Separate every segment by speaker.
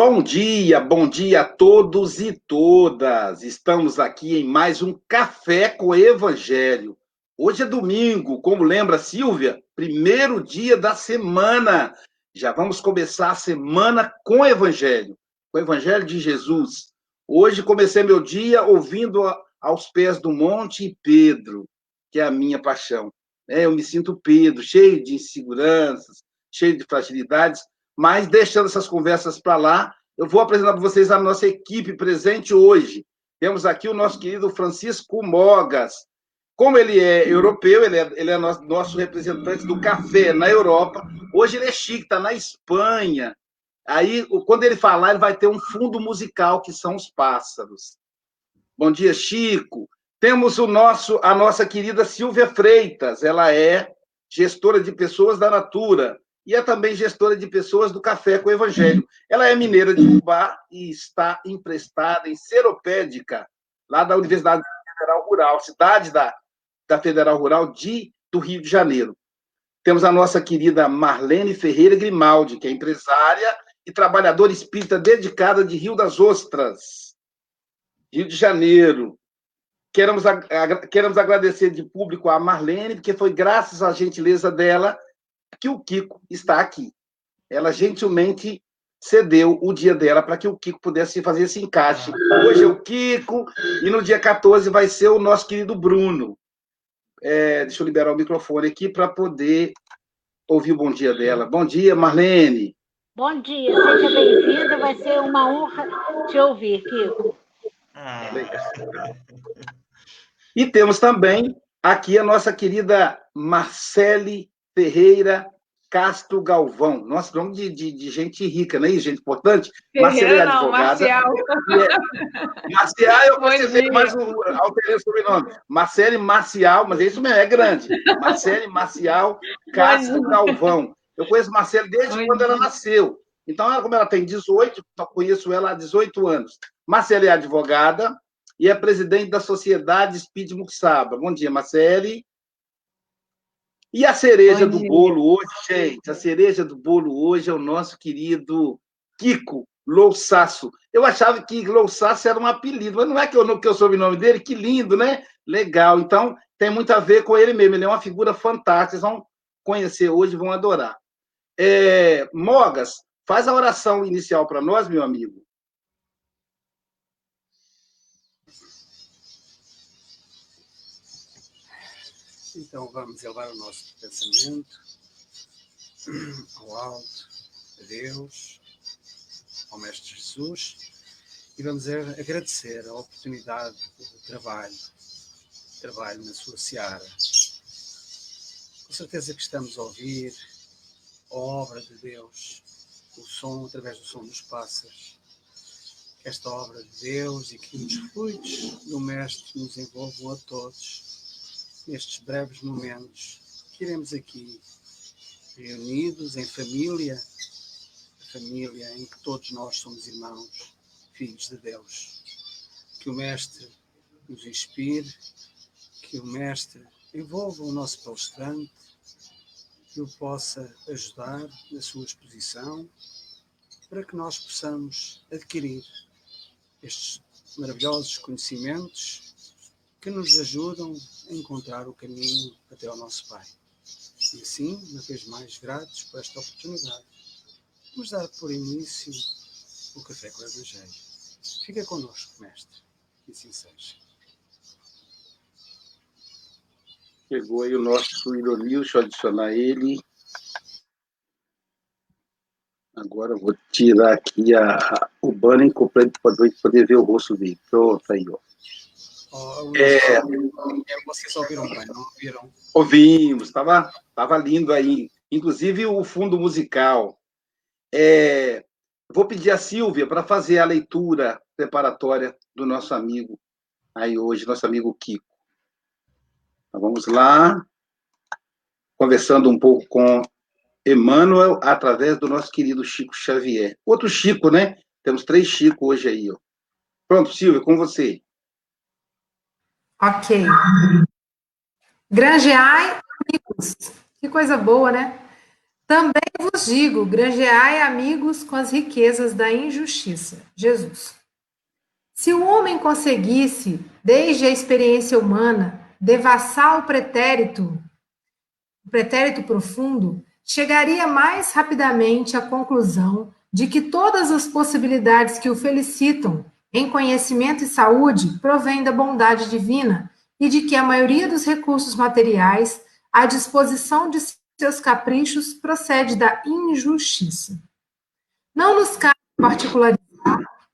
Speaker 1: Bom dia, bom dia a todos e todas. Estamos aqui em mais um Café com Evangelho. Hoje é domingo, como lembra Silvia, primeiro dia da semana. Já vamos começar a semana com o Evangelho, com o Evangelho de Jesus. Hoje comecei meu dia ouvindo aos pés do monte Pedro, que é a minha paixão. É, eu me sinto Pedro, cheio de inseguranças, cheio de fragilidades, mas deixando essas conversas para lá, eu vou apresentar para vocês a nossa equipe presente hoje. Temos aqui o nosso querido Francisco Mogas. Como ele é europeu, ele é, ele é nosso, representante do café na Europa. Hoje ele é chique, está na Espanha. Aí, quando ele falar, ele vai ter um fundo musical, que são os pássaros. Bom dia, Chico. Temos o nosso, a nossa querida Silvia Freitas. Ela é gestora de pessoas da Natura e é também gestora de pessoas do Café com Evangelho. Ela é mineira de Ubá e está emprestada em Seropédica, lá da Universidade Federal Rural, cidade da, da Federal Rural de, do Rio de Janeiro. Temos a nossa querida Marlene Ferreira Grimaldi, que é empresária e trabalhadora espírita dedicada de Rio das Ostras, Rio de Janeiro. Queremos, queremos agradecer de público a Marlene, porque foi graças à gentileza dela que o Kiko está aqui. Ela gentilmente cedeu o dia dela para que o Kiko pudesse fazer esse encaixe. Hoje é o Kiko e no dia 14 vai ser o nosso querido Bruno. É, deixa eu liberar o microfone aqui para poder ouvir o bom dia dela. Bom dia, Marlene.
Speaker 2: Bom dia, seja bem-vinda. Vai ser uma honra te ouvir, Kiko.
Speaker 1: Ah. E temos também aqui a nossa querida Marcele Ferreira Castro Galvão. Nossa, nome de, de, de, gente rica, não é isso? Gente importante.
Speaker 3: Marcela é advogada. Não, Marcial.
Speaker 1: É, Marcial, eu precisei mais um, alterei o sobrenome. Marcele Marcial, mas isso mesmo, é grande. Marcele Marcial Castro Galvão. Eu conheço Marcele desde quando ela nasceu. Então, como ela tem 18, eu conheço ela há 18 anos. Marcele é advogada e é presidente da Sociedade Speed Muxaba. Bom dia, Marcele. E a cereja do bolo hoje, gente, a cereja do bolo hoje é o nosso querido Kiko Louçaço. Eu achava que Louçaço era um apelido, mas não é que eu, que eu soube o nome dele, que lindo, né? Legal. Então, tem muito a ver com ele mesmo. Ele é uma figura fantástica. Vocês vão conhecer hoje, vão adorar. É, Mogas, faz a oração inicial para nós, meu amigo.
Speaker 4: Então vamos elevar o nosso pensamento ao alto, a Deus, ao Mestre Jesus, e vamos agradecer a oportunidade de trabalho, trabalho na sua seara. Com certeza que estamos a ouvir a obra de Deus, o som através do som dos pássaros. Esta obra de Deus e que os frutos do Mestre nos envolvam a todos nestes breves momentos que iremos aqui reunidos em família, família em que todos nós somos irmãos, filhos de Deus. Que o Mestre nos inspire, que o Mestre envolva o nosso palestrante, que o possa ajudar na sua exposição, para que nós possamos adquirir estes maravilhosos conhecimentos que nos ajudam a encontrar o caminho até ao nosso Pai. E assim, uma vez mais gratos por esta oportunidade, vamos dar por início o Café com o Evangelho. Fica connosco, Mestre, que assim seja.
Speaker 1: Chegou aí o nosso Ironil, deixa eu adicionar ele. Agora eu vou tirar aqui a, o banner completo para poder ver o rosto dele. Pronto, aí, ó.
Speaker 4: Oh, é, vocês ouviram bem, não ouviram?
Speaker 1: Ouvimos, estava tava lindo aí. Inclusive o fundo musical. É, vou pedir a Silvia para fazer a leitura preparatória do nosso amigo aí hoje, nosso amigo Kiko. Então, vamos lá, conversando um pouco com Emmanuel através do nosso querido Chico Xavier. Outro Chico, né? Temos três Chico hoje aí. Ó. Pronto, Silvia, com você.
Speaker 5: Ok. Grangeai amigos. Que coisa boa, né? Também vos digo: granjeai amigos com as riquezas da injustiça. Jesus. Se o homem conseguisse, desde a experiência humana, devassar o pretérito, o pretérito profundo, chegaria mais rapidamente à conclusão de que todas as possibilidades que o felicitam em conhecimento e saúde provêm da bondade divina e de que a maioria dos recursos materiais à disposição de seus caprichos procede da injustiça. Não nos cabe particularizar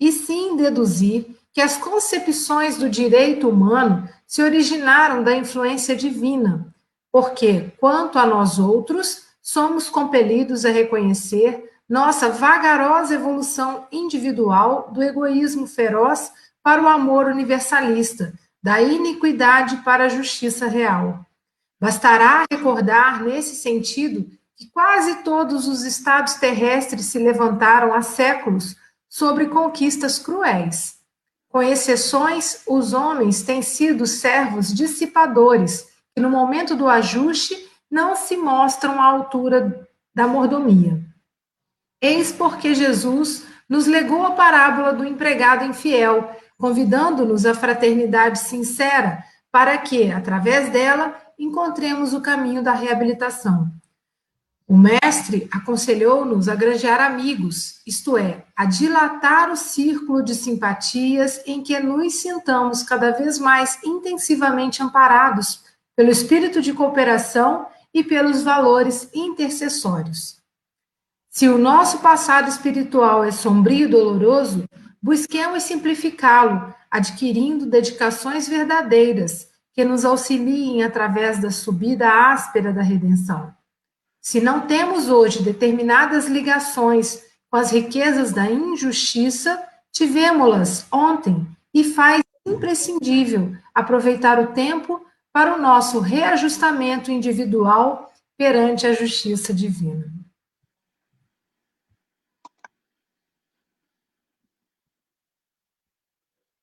Speaker 5: e sim deduzir que as concepções do direito humano se originaram da influência divina, porque, quanto a nós outros, somos compelidos a reconhecer nossa vagarosa evolução individual do egoísmo feroz para o amor universalista, da iniquidade para a justiça real. Bastará recordar, nesse sentido, que quase todos os estados terrestres se levantaram há séculos sobre conquistas cruéis. Com exceções, os homens têm sido servos dissipadores, que no momento do ajuste não se mostram à altura da mordomia. Eis porque Jesus nos legou a parábola do empregado infiel, convidando-nos à fraternidade sincera, para que, através dela, encontremos o caminho da reabilitação. O mestre aconselhou-nos a granjear amigos, isto é, a dilatar o círculo de simpatias em que nos sintamos cada vez mais intensivamente amparados pelo espírito de cooperação e pelos valores intercessórios. Se o nosso passado espiritual é sombrio e doloroso, busquemos simplificá-lo, adquirindo dedicações verdadeiras que nos auxiliem através da subida áspera da redenção. Se não temos hoje determinadas ligações com as riquezas da injustiça, tivemos-las ontem e faz imprescindível aproveitar o tempo para o nosso reajustamento individual perante a justiça divina.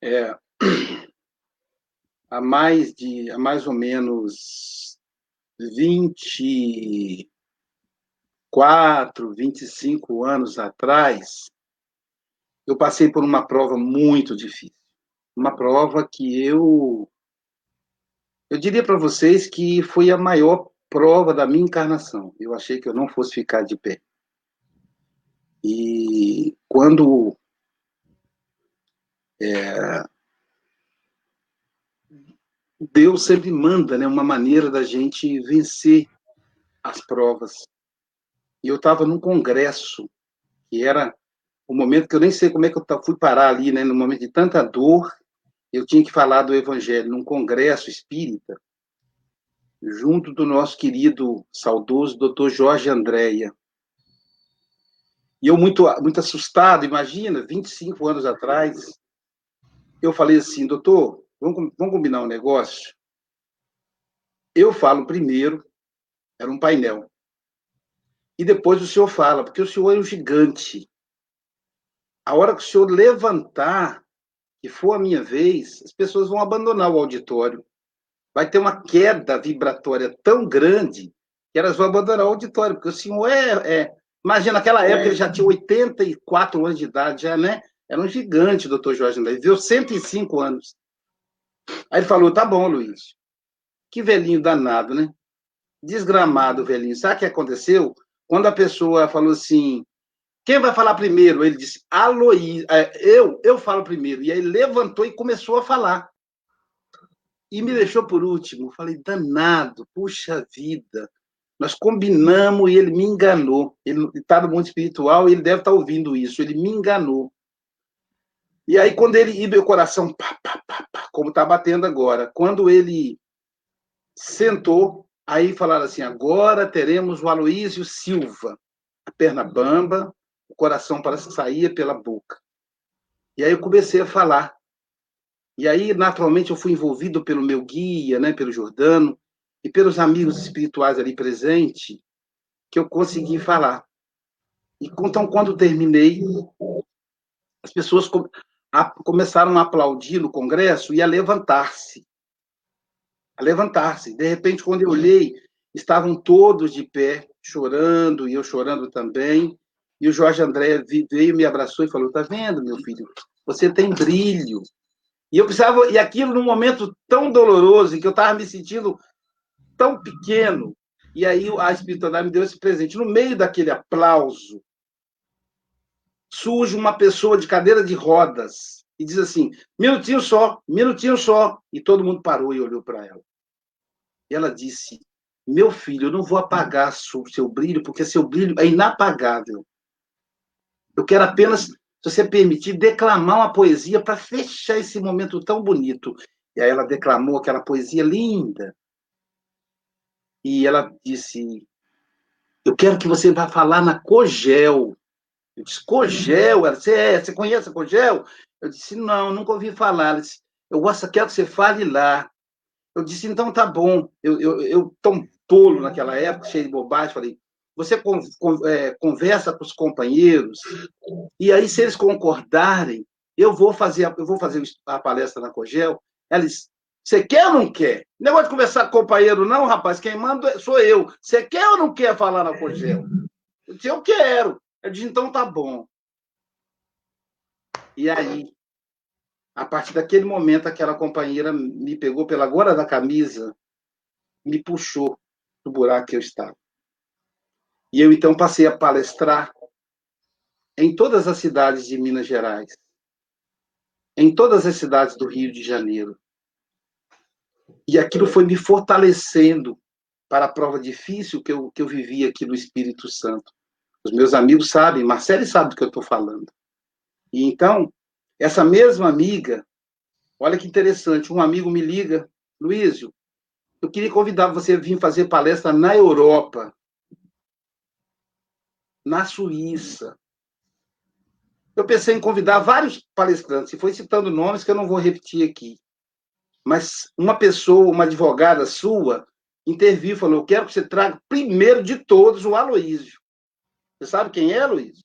Speaker 1: É, há mais de, há mais ou menos 24, 25 anos atrás, eu passei por uma prova muito difícil. Uma prova que eu eu diria para vocês que foi a maior prova da minha encarnação. Eu achei que eu não fosse ficar de pé. E quando é, Deus sempre manda né, uma maneira da gente vencer as provas. E eu estava num congresso, que era o momento que eu nem sei como é que eu fui parar ali, né, no momento de tanta dor eu tinha que falar do Evangelho num congresso espírita, junto do nosso querido, saudoso doutor Jorge Andréia. E eu, muito, muito assustado, imagina, 25 anos atrás, eu falei assim, doutor, vamos, vamos combinar um negócio? Eu falo primeiro, era um painel, e depois o senhor fala, porque o senhor é um gigante. A hora que o senhor levantar, que for a minha vez, as pessoas vão abandonar o auditório. Vai ter uma queda vibratória tão grande que elas vão abandonar o auditório, porque o senhor é. é... Imagina, naquela época é. ele já tinha 84 anos de idade, já, né? Era um gigante, doutor Jorge André. Viveu 105 anos. Aí ele falou: tá bom, Luiz. Que velhinho danado, né? Desgramado, velhinho. Sabe o que aconteceu? Quando a pessoa falou assim: quem vai falar primeiro? Ele disse, Aloí, é, eu, eu falo primeiro. E aí levantou e começou a falar. E me deixou por último. Falei, danado, puxa vida. Nós combinamos e ele me enganou. Ele está no mundo espiritual e ele deve estar tá ouvindo isso. Ele me enganou. E aí, quando ele. E meu coração, pá, pá, pá, pá, como está batendo agora. Quando ele sentou, aí falaram assim: agora teremos o Aloísio Silva, a perna bamba, o coração que saía pela boca. E aí eu comecei a falar. E aí, naturalmente, eu fui envolvido pelo meu guia, né, pelo Jordano, e pelos amigos espirituais ali presentes, que eu consegui falar. E então, quando terminei, as pessoas começaram a aplaudir no congresso e a levantar-se. A levantar-se. De repente, quando eu olhei, estavam todos de pé, chorando, e eu chorando também. E o Jorge André veio, me abraçou e falou: Tá vendo, meu filho? Você tem brilho. E eu precisava, e aquilo num momento tão doloroso, em que eu estava me sentindo tão pequeno. E aí a espiritualidade me deu esse presente. No meio daquele aplauso, surge uma pessoa de cadeira de rodas e diz assim: minutinho só, minutinho só. E todo mundo parou e olhou para ela. E ela disse: Meu filho, eu não vou apagar seu brilho, porque seu brilho é inapagável. Eu quero apenas, se você permitir, declamar uma poesia para fechar esse momento tão bonito. E aí ela declamou aquela poesia linda. E ela disse: Eu quero que você vá falar na Cogel. Eu disse: Cogel? Ela disse: É, você conhece a Cogel? Eu disse: Não, nunca ouvi falar. Ela disse: Eu gosto, quero que você fale lá. Eu disse: Então tá bom. Eu, eu, eu tão tolo naquela época, cheio de bobagem, falei: você con, con, é, conversa com os companheiros, e aí, se eles concordarem, eu vou fazer, eu vou fazer a palestra na Cogel. Eles, você quer ou não quer? Negócio de conversar com companheiro, não, rapaz. Quem manda sou eu. Você quer ou não quer falar na Cogel? Eu disse, eu quero. Eu disse, então tá bom. E aí, a partir daquele momento, aquela companheira me pegou pela gola da camisa, me puxou do buraco que eu estava. E eu então passei a palestrar em todas as cidades de Minas Gerais, em todas as cidades do Rio de Janeiro. E aquilo foi me fortalecendo para a prova difícil que eu, que eu vivi aqui no Espírito Santo. Os meus amigos sabem, Marcelo sabe do que eu estou falando. E então, essa mesma amiga, olha que interessante, um amigo me liga, Luísio, eu queria convidar você a vir fazer palestra na Europa na Suíça. Eu pensei em convidar vários palestrantes, e foi citando nomes que eu não vou repetir aqui. Mas uma pessoa, uma advogada sua, interviu e falou: Eu quero que você traga primeiro de todos o Aloísio. Você sabe quem é, Aloísio?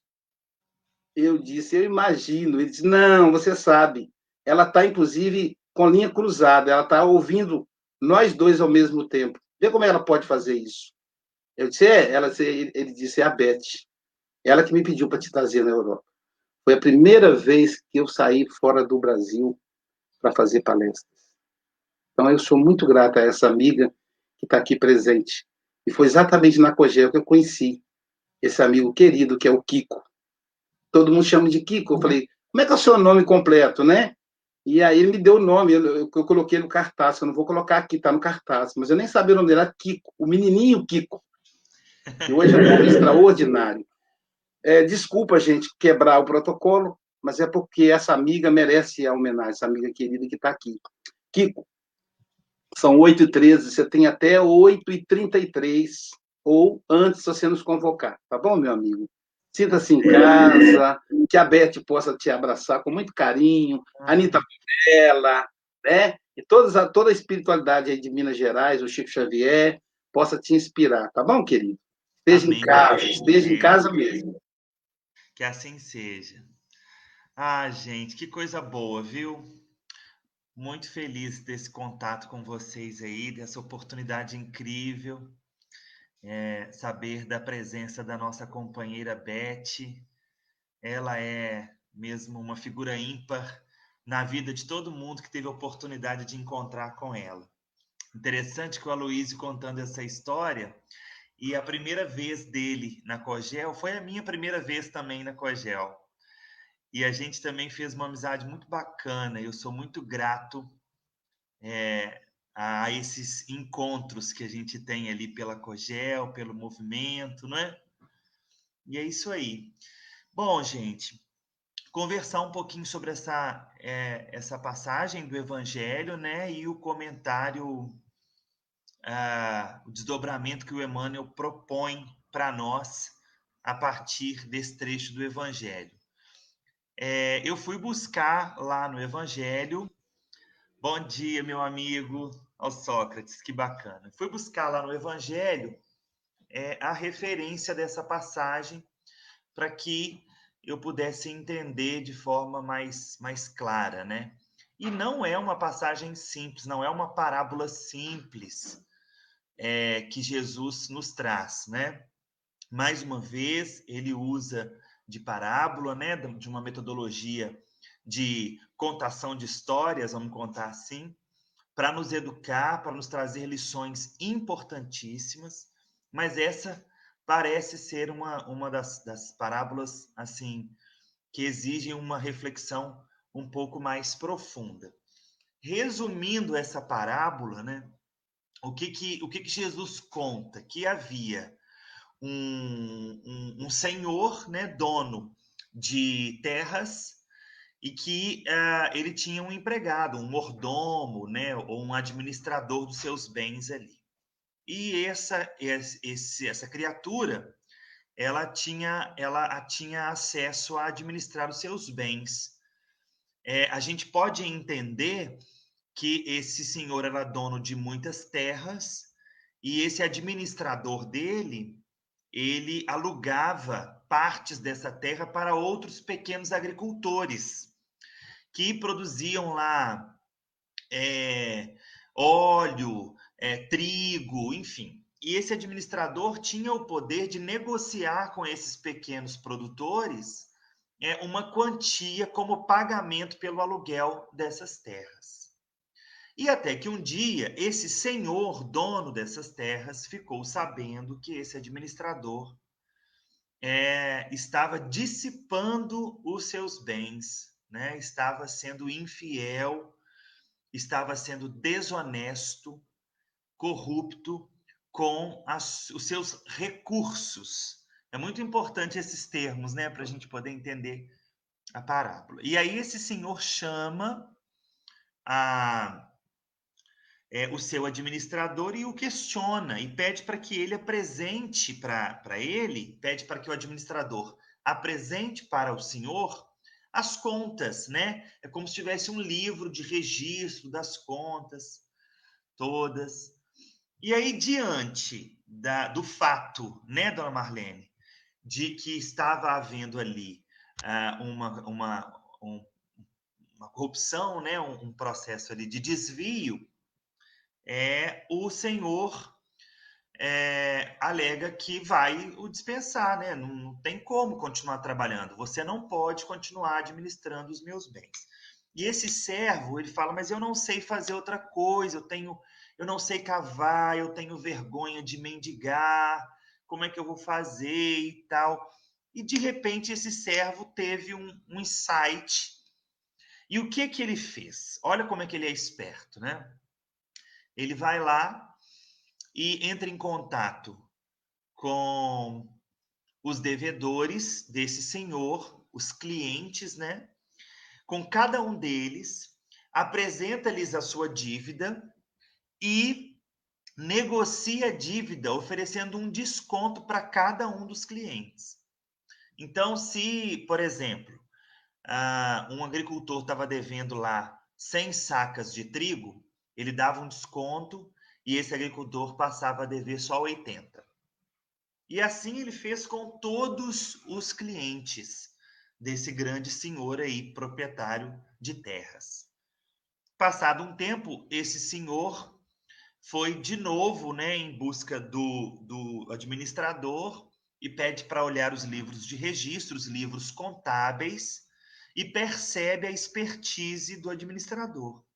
Speaker 1: Eu disse: Eu imagino. Ele disse: Não, você sabe. Ela está, inclusive, com linha cruzada, ela está ouvindo nós dois ao mesmo tempo. Vê como ela pode fazer isso. Eu disse: É, ela, ele disse: É a Beth. Ela que me pediu para te trazer na Europa. Foi a primeira vez que eu saí fora do Brasil para fazer palestras. Então, eu sou muito grata a essa amiga que está aqui presente. E foi exatamente na Cogel que eu conheci esse amigo querido, que é o Kiko. Todo mundo chama de Kiko. Eu falei, como é que é o seu nome completo, né? E aí ele me deu o nome, eu, eu, eu coloquei no cartaz, eu não vou colocar aqui, tá no cartaz, mas eu nem sabia o nome dele, era Kiko, o menininho Kiko. E hoje é um nome extraordinário. É, desculpa, gente, quebrar o protocolo, mas é porque essa amiga merece a homenagem, essa amiga querida que está aqui. Kiko, são 8h13, você tem até 8h33, ou antes você nos convocar, tá bom, meu amigo? Sinta-se em casa, que a Beth possa te abraçar com muito carinho, a Anitta Bela, né? E toda, toda a espiritualidade aí de Minas Gerais, o Chico Xavier, possa te inspirar, tá bom, querido? Esteja Amém. em casa, esteja em casa mesmo.
Speaker 6: Que assim seja. Ah, gente, que coisa boa, viu? Muito feliz desse contato com vocês aí, dessa oportunidade incrível. É, saber da presença da nossa companheira Beth. Ela é mesmo uma figura ímpar na vida de todo mundo que teve a oportunidade de encontrar com ela. Interessante que o Aloysio contando essa história, e a primeira vez dele na Cogel foi a minha primeira vez também na Cogel. E a gente também fez uma amizade muito bacana. Eu sou muito grato é, a esses encontros que a gente tem ali pela Cogel, pelo movimento, né? E é isso aí. Bom, gente, conversar um pouquinho sobre essa, é, essa passagem do Evangelho, né? E o comentário uh, o desdobramento que o Emmanuel propõe para nós a partir desse trecho do Evangelho. É, eu fui buscar lá no Evangelho. Bom dia, meu amigo, ao Sócrates, que bacana. Fui buscar lá no Evangelho é, a referência dessa passagem para que eu pudesse entender de forma mais, mais clara, né? E não é uma passagem simples, não é uma parábola simples é, que Jesus nos traz, né? mais uma vez, ele usa de parábola, né, de uma metodologia de contação de histórias, vamos contar assim, para nos educar, para nos trazer lições importantíssimas, mas essa parece ser uma, uma das, das parábolas assim que exigem uma reflexão um pouco mais profunda. Resumindo essa parábola, né, o que que, o que, que Jesus conta? Que havia um, um, um senhor, né, dono de terras, e que uh, ele tinha um empregado, um mordomo, né, ou um administrador dos seus bens ali. E essa, esse, essa criatura, ela tinha, ela tinha acesso a administrar os seus bens. É, a gente pode entender que esse senhor era dono de muitas terras e esse administrador dele, ele alugava partes dessa terra para outros pequenos agricultores que produziam lá é, óleo, é, trigo, enfim. E esse administrador tinha o poder de negociar com esses pequenos produtores é, uma quantia como pagamento pelo aluguel dessas terras. E até que um dia esse senhor, dono dessas terras, ficou sabendo que esse administrador é, estava dissipando os seus bens, né? estava sendo infiel, estava sendo desonesto, corrupto com as, os seus recursos. É muito importante esses termos, né, para a gente poder entender a parábola. E aí esse senhor chama a é, o seu administrador e o questiona e pede para que ele apresente para ele, pede para que o administrador apresente para o senhor as contas, né? É como se tivesse um livro de registro das contas todas. E aí, diante da, do fato, né, dona Marlene, de que estava havendo ali uh, uma, uma, um, uma corrupção, né, um, um processo ali de desvio, é, o senhor é, alega que vai o dispensar, né? Não, não, tem como continuar trabalhando. Você não pode continuar administrando os meus bens. E esse servo, ele fala, mas eu não sei fazer outra coisa, eu tenho, eu não sei cavar, eu tenho vergonha de mendigar, como é que eu vou fazer e tal. E de repente esse servo teve um, um insight. E o que que ele fez? Olha como é que ele é esperto, né? Ele vai lá e entra em contato com os devedores desse senhor, os clientes, né? Com cada um deles, apresenta-lhes a sua dívida e negocia a dívida, oferecendo um desconto para cada um dos clientes. Então, se, por exemplo, uh, um agricultor estava devendo lá 100 sacas de trigo, ele dava um desconto e esse agricultor passava a dever só 80. E assim ele fez com todos os clientes desse grande senhor aí, proprietário de terras. Passado um tempo, esse senhor foi de novo né, em busca do, do administrador e pede para olhar os livros de registro, os livros contábeis, e percebe a expertise do administrador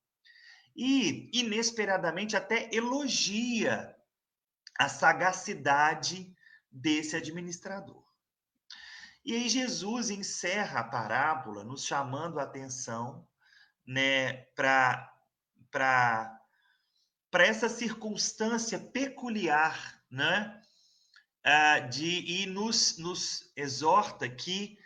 Speaker 6: e, inesperadamente, até elogia a sagacidade desse administrador. E aí Jesus encerra a parábola nos chamando a atenção né, para essa circunstância peculiar, né? Uh, de, e nos, nos exorta que,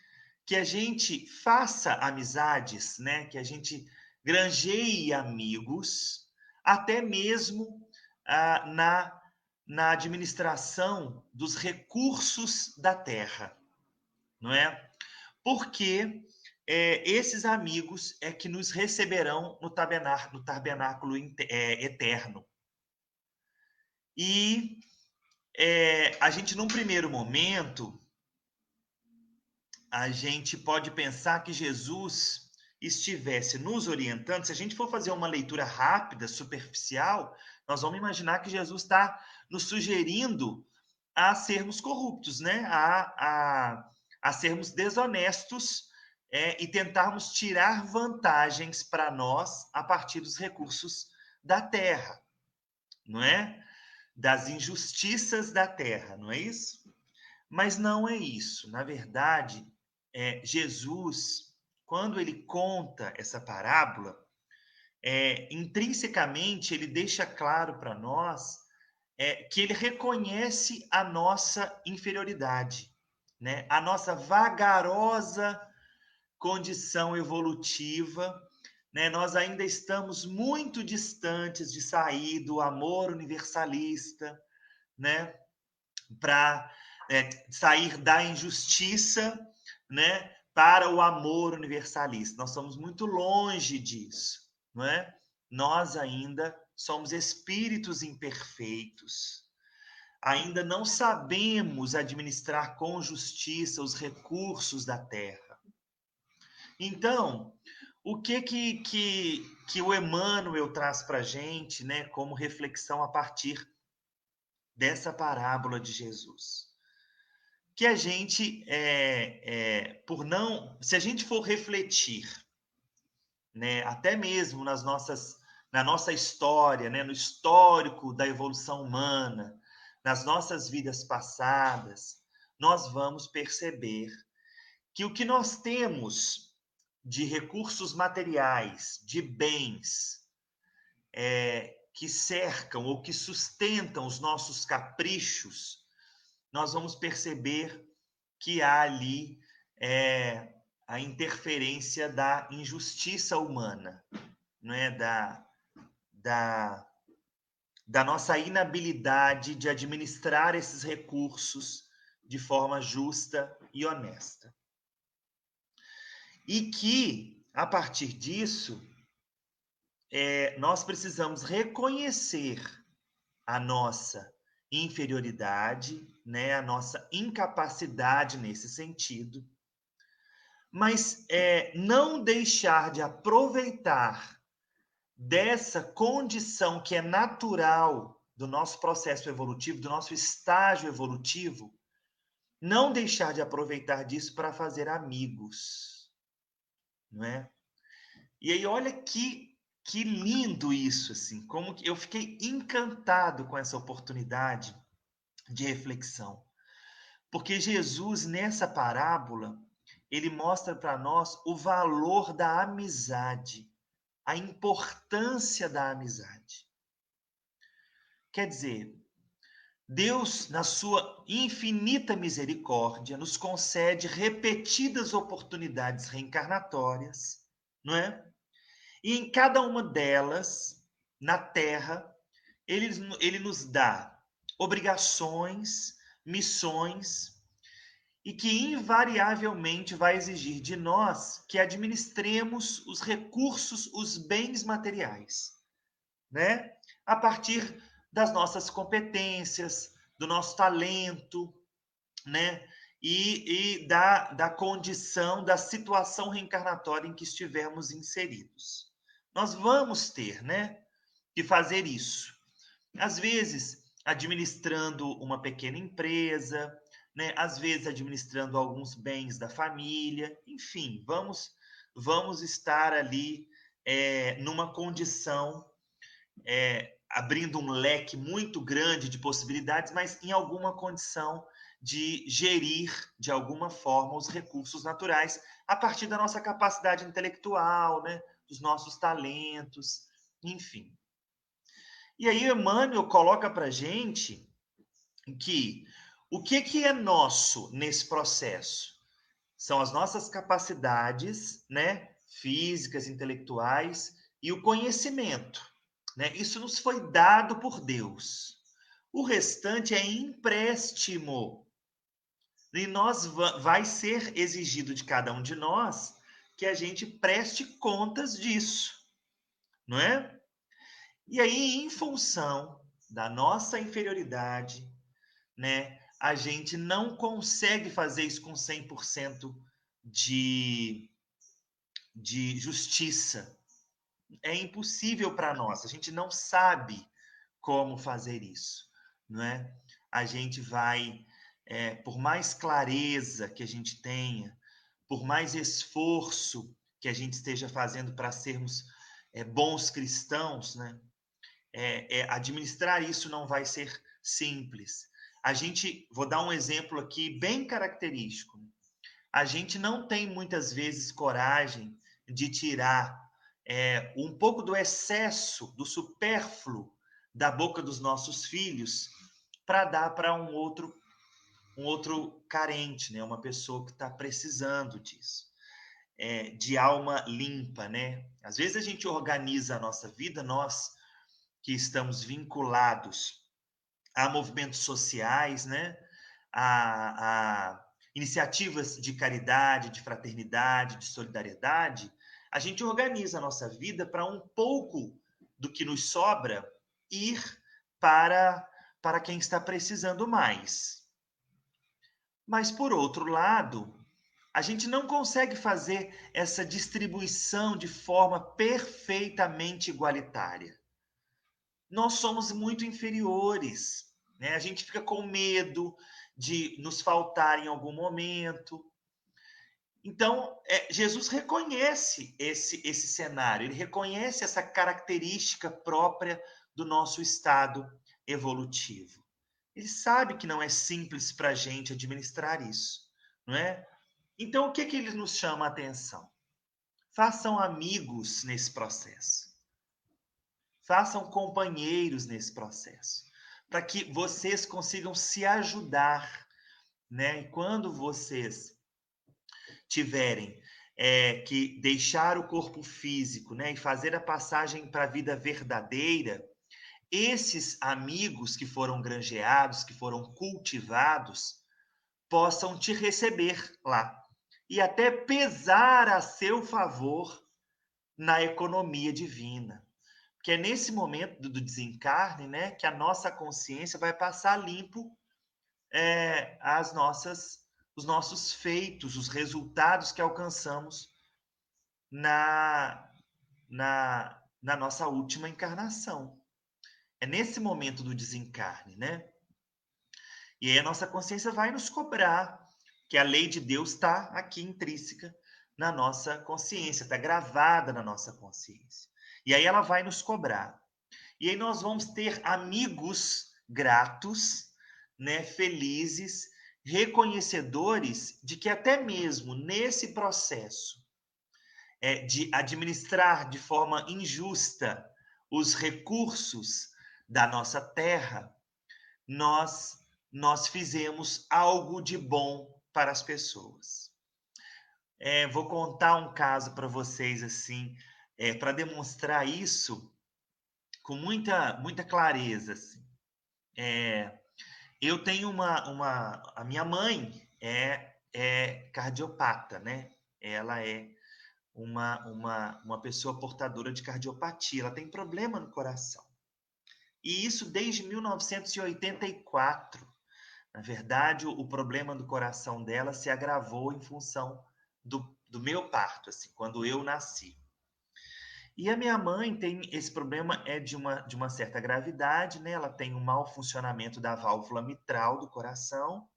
Speaker 6: que a gente faça amizades, né? que a gente granjeie amigos, até mesmo ah, na, na administração dos recursos da terra, não é? Porque é, esses amigos é que nos receberão no tabernáculo, no tabernáculo é, eterno. E é, a gente, num primeiro momento, a gente pode pensar que Jesus estivesse nos orientando, se a gente for fazer uma leitura rápida, superficial, nós vamos imaginar que Jesus está nos sugerindo a sermos corruptos, né? A, a, a sermos desonestos é, e tentarmos tirar vantagens para nós a partir dos recursos da terra, não é? Das injustiças da terra, não é isso? Mas não é isso. Na verdade, é, Jesus, quando ele conta essa parábola, é, intrinsecamente ele deixa claro para nós é, que ele reconhece a nossa inferioridade, né? a nossa vagarosa condição evolutiva. Né? Nós ainda estamos muito distantes de sair do amor universalista, né? para é, sair da injustiça né? Para o amor universalista. Nós estamos muito longe disso. Não é? Nós ainda somos espíritos imperfeitos. Ainda não sabemos administrar com justiça os recursos da terra. Então, o que que, que, que o Emmanuel traz para a gente, né, como reflexão a partir dessa parábola de Jesus? Que a gente, é, é, por não, se a gente for refletir, né, até mesmo nas nossas na nossa história, né, no histórico da evolução humana, nas nossas vidas passadas, nós vamos perceber que o que nós temos de recursos materiais, de bens, é, que cercam ou que sustentam os nossos caprichos, nós vamos perceber que há ali é, a interferência da injustiça humana, não é da da, da nossa inabilidade de administrar esses recursos de forma justa e honesta. E que, a partir disso, é, nós precisamos reconhecer a nossa inferioridade, né, a nossa incapacidade nesse sentido, mas é, não deixar de aproveitar dessa condição que é natural do nosso processo evolutivo, do nosso estágio evolutivo, não deixar de aproveitar disso para fazer amigos, não é? E aí olha que que lindo isso assim, como que eu fiquei encantado com essa oportunidade de reflexão. Porque Jesus nessa parábola, ele mostra para nós o valor da amizade a importância da amizade. Quer dizer, Deus, na sua infinita misericórdia, nos concede repetidas oportunidades reencarnatórias, não é? E em cada uma delas, na Terra, ele, ele nos dá obrigações, missões, e que invariavelmente vai exigir de nós que administremos os recursos, os bens materiais, né? A partir das nossas competências, do nosso talento, né? E, e da, da condição, da situação reencarnatória em que estivermos inseridos. Nós vamos ter, né? Que fazer isso. Às vezes, administrando uma pequena empresa, né? Às vezes administrando alguns bens da família, enfim, vamos vamos estar ali é, numa condição é, abrindo um leque muito grande de possibilidades, mas em alguma condição de gerir de alguma forma os recursos naturais a partir da nossa capacidade intelectual, né? Dos nossos talentos, enfim. E aí Emmanuel coloca para gente que o que, que é nosso nesse processo? São as nossas capacidades, né, físicas, intelectuais e o conhecimento, né? Isso nos foi dado por Deus. O restante é empréstimo. E nós vai ser exigido de cada um de nós que a gente preste contas disso, não é? E aí, em função da nossa inferioridade, né, a gente não consegue fazer isso com 100% de, de justiça. É impossível para nós, a gente não sabe como fazer isso, não é? a gente vai, é, por mais clareza que a gente tenha, por mais esforço que a gente esteja fazendo para sermos é, bons cristãos, né? É, é, administrar isso não vai ser simples. A gente, vou dar um exemplo aqui bem característico. A gente não tem muitas vezes coragem de tirar é, um pouco do excesso, do supérfluo da boca dos nossos filhos para dar para um outro um outro carente, né? Uma pessoa que está precisando disso, é, de alma limpa, né? Às vezes a gente organiza a nossa vida, nós que estamos vinculados a movimentos sociais, né? A, a iniciativas de caridade, de fraternidade, de solidariedade, a gente organiza a nossa vida para um pouco do que nos sobra ir para para quem está precisando mais. Mas por outro lado, a gente não consegue fazer essa distribuição de forma perfeitamente igualitária. Nós somos muito inferiores, né? A gente fica com medo de nos faltar em algum momento. Então, é, Jesus reconhece esse, esse cenário, ele reconhece essa característica própria do nosso estado evolutivo. Ele sabe que não é simples para a gente administrar isso, não é? Então, o que, que ele nos chama a atenção? Façam amigos nesse processo. Façam companheiros nesse processo, para que vocês consigam se ajudar, né? E quando vocês tiverem é, que deixar o corpo físico né, e fazer a passagem para a vida verdadeira, esses amigos que foram granjeados, que foram cultivados, possam te receber lá e até pesar a seu favor na economia divina. Porque é nesse momento do desencarne né, que a nossa consciência vai passar limpo é, as nossas os nossos feitos, os resultados que alcançamos na, na, na nossa última encarnação. É nesse momento do desencarne, né? E aí a nossa consciência vai nos cobrar que a lei de Deus está aqui intrínseca na nossa consciência, está gravada na nossa consciência. E aí ela vai nos cobrar. E aí nós vamos ter amigos gratos, né, felizes, reconhecedores de que até mesmo nesse processo é, de administrar de forma injusta os recursos da nossa terra, nós nós fizemos algo de bom para as pessoas. É, vou contar um caso para vocês assim, é, para demonstrar isso com muita muita clareza. Assim. É, eu tenho uma, uma. A minha mãe é, é cardiopata, né? Ela é uma, uma, uma pessoa portadora de cardiopatia, ela tem problema no coração. E isso desde 1984. Na verdade, o, o problema do coração dela se agravou em função do, do meu parto, assim, quando eu nasci. E a minha mãe tem esse problema é de uma, de uma certa gravidade, né? Ela tem um mau funcionamento da válvula mitral do coração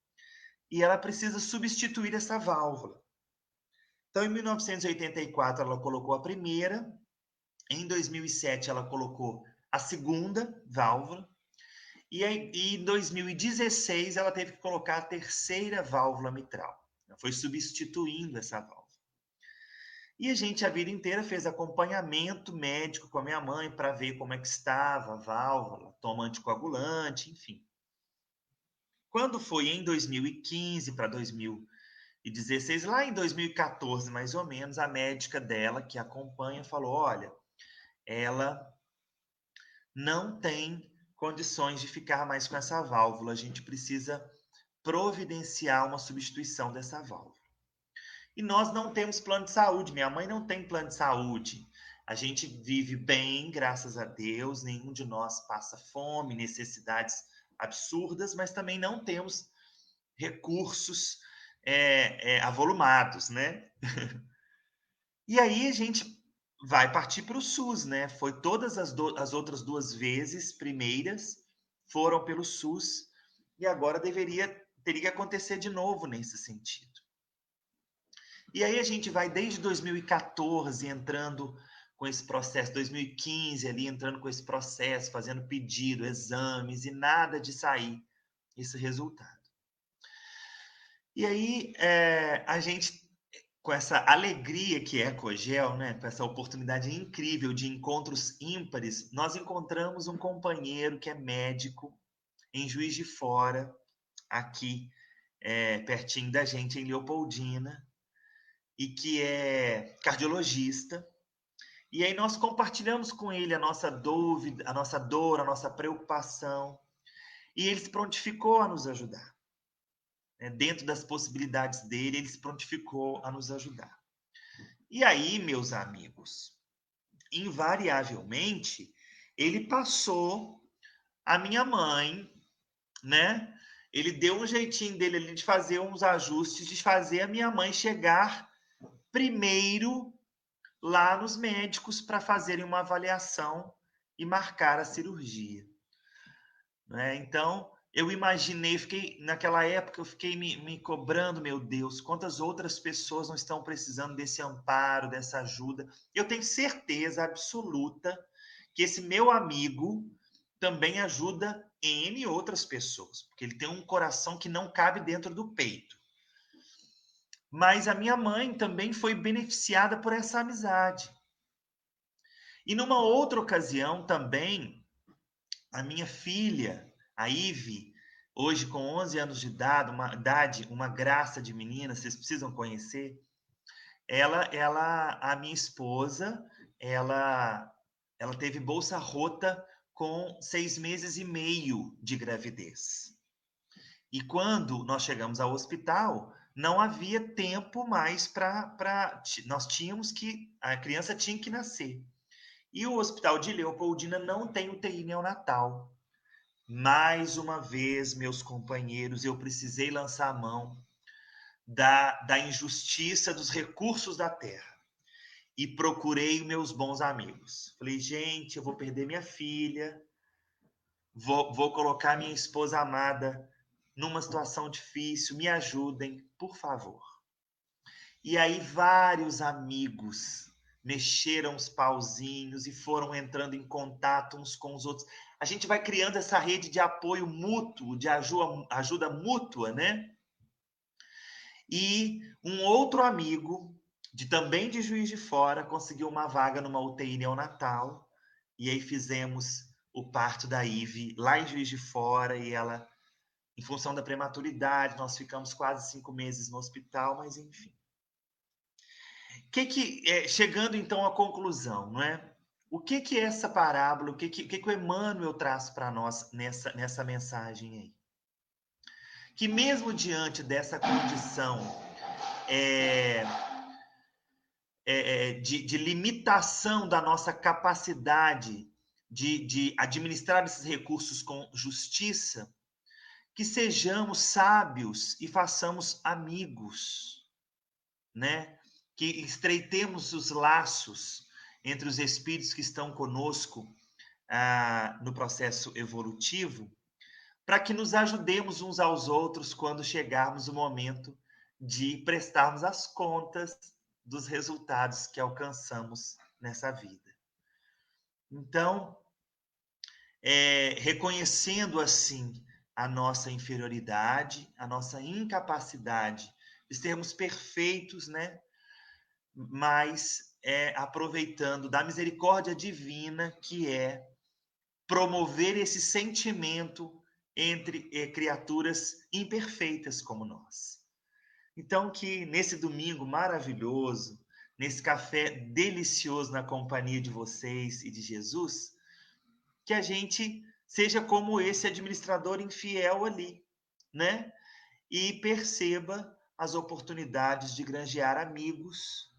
Speaker 6: e ela precisa substituir essa válvula. Então, em 1984 ela colocou a primeira, em 2007 ela colocou a segunda válvula e em 2016 ela teve que colocar a terceira válvula mitral. Foi substituindo essa válvula. E a gente a vida inteira fez acompanhamento médico com a minha mãe para ver como é que estava a válvula, toma anticoagulante, enfim. Quando foi em 2015 para 2016, lá em 2014 mais ou menos, a médica dela que acompanha falou: olha, ela não tem condições de ficar mais com essa válvula, a gente precisa providenciar uma substituição dessa válvula. E nós não temos plano de saúde. Minha mãe não tem plano de saúde. A gente vive bem, graças a Deus. Nenhum de nós passa fome, necessidades absurdas, mas também não temos recursos é, é, avolumados, né? e aí a gente vai partir para o SUS, né? Foi todas as, as outras duas vezes primeiras foram pelo SUS e agora deveria teria que acontecer de novo nesse sentido. E aí a gente vai desde 2014 entrando com esse processo, 2015 ali entrando com esse processo, fazendo pedido, exames e nada de sair esse resultado. E aí é, a gente com essa alegria que é a Cogel, né, com essa oportunidade incrível de encontros ímpares, nós encontramos um companheiro que é médico em Juiz de Fora, aqui é, pertinho da gente, em Leopoldina, e que é cardiologista. E aí nós compartilhamos com ele a nossa dúvida, a nossa dor, a nossa preocupação, e ele se prontificou a nos ajudar. É, dentro das possibilidades dele, ele se prontificou a nos ajudar. E aí, meus amigos, invariavelmente, ele passou a minha mãe, né? Ele deu um jeitinho dele ali de fazer uns ajustes, de fazer a minha mãe chegar primeiro lá nos médicos para fazerem uma avaliação e marcar a cirurgia. Né? Então, eu imaginei, fiquei naquela época eu fiquei me, me, cobrando, meu Deus, quantas outras pessoas não estão precisando desse amparo, dessa ajuda. Eu tenho certeza absoluta que esse meu amigo também ajuda N outras pessoas, porque ele tem um coração que não cabe dentro do peito. Mas a minha mãe também foi beneficiada por essa amizade. E numa outra ocasião também, a minha filha, a Ive, hoje com 11 anos de idade, uma, idade, uma graça de menina, vocês precisam conhecer. Ela, ela, a minha esposa, ela, ela teve bolsa rota com seis meses e meio de gravidez. E quando nós chegamos ao hospital, não havia tempo mais para. Nós tínhamos que. A criança tinha que nascer. E o hospital de Leopoldina não tem UTI neonatal. Mais uma vez, meus companheiros, eu precisei lançar a mão da, da injustiça dos recursos da terra e procurei meus bons amigos. Falei, gente, eu vou perder minha filha, vou, vou colocar minha esposa amada numa situação difícil, me ajudem, por favor. E aí, vários amigos mexeram os pauzinhos e foram entrando em contato uns com os outros a gente vai criando essa rede de apoio mútuo, de ajuda, ajuda mútua, né? E um outro amigo, de também de Juiz de Fora, conseguiu uma vaga numa UTI neonatal, e aí fizemos o parto da Ive lá em Juiz de Fora, e ela, em função da prematuridade, nós ficamos quase cinco meses no hospital, mas enfim. Que que, é, chegando então à conclusão, não é? O que que é essa parábola, o que que, o, que que o Emmanuel traz para nós nessa, nessa mensagem aí? Que mesmo diante dessa condição é, é, é, de, de, limitação da nossa capacidade de, de administrar esses recursos com justiça, que sejamos sábios e façamos amigos, né? Que estreitemos os laços entre os espíritos que estão conosco ah, no processo evolutivo, para que nos ajudemos uns aos outros quando chegarmos o momento de prestarmos as contas dos resultados que alcançamos nessa vida. Então, é, reconhecendo assim a nossa inferioridade, a nossa incapacidade de sermos perfeitos, né? Mas é, aproveitando da misericórdia divina, que é promover esse sentimento entre é, criaturas imperfeitas como nós. Então, que nesse domingo maravilhoso, nesse café delicioso na companhia de vocês e de Jesus, que a gente seja como esse administrador infiel ali, né? E perceba as oportunidades de granjear amigos,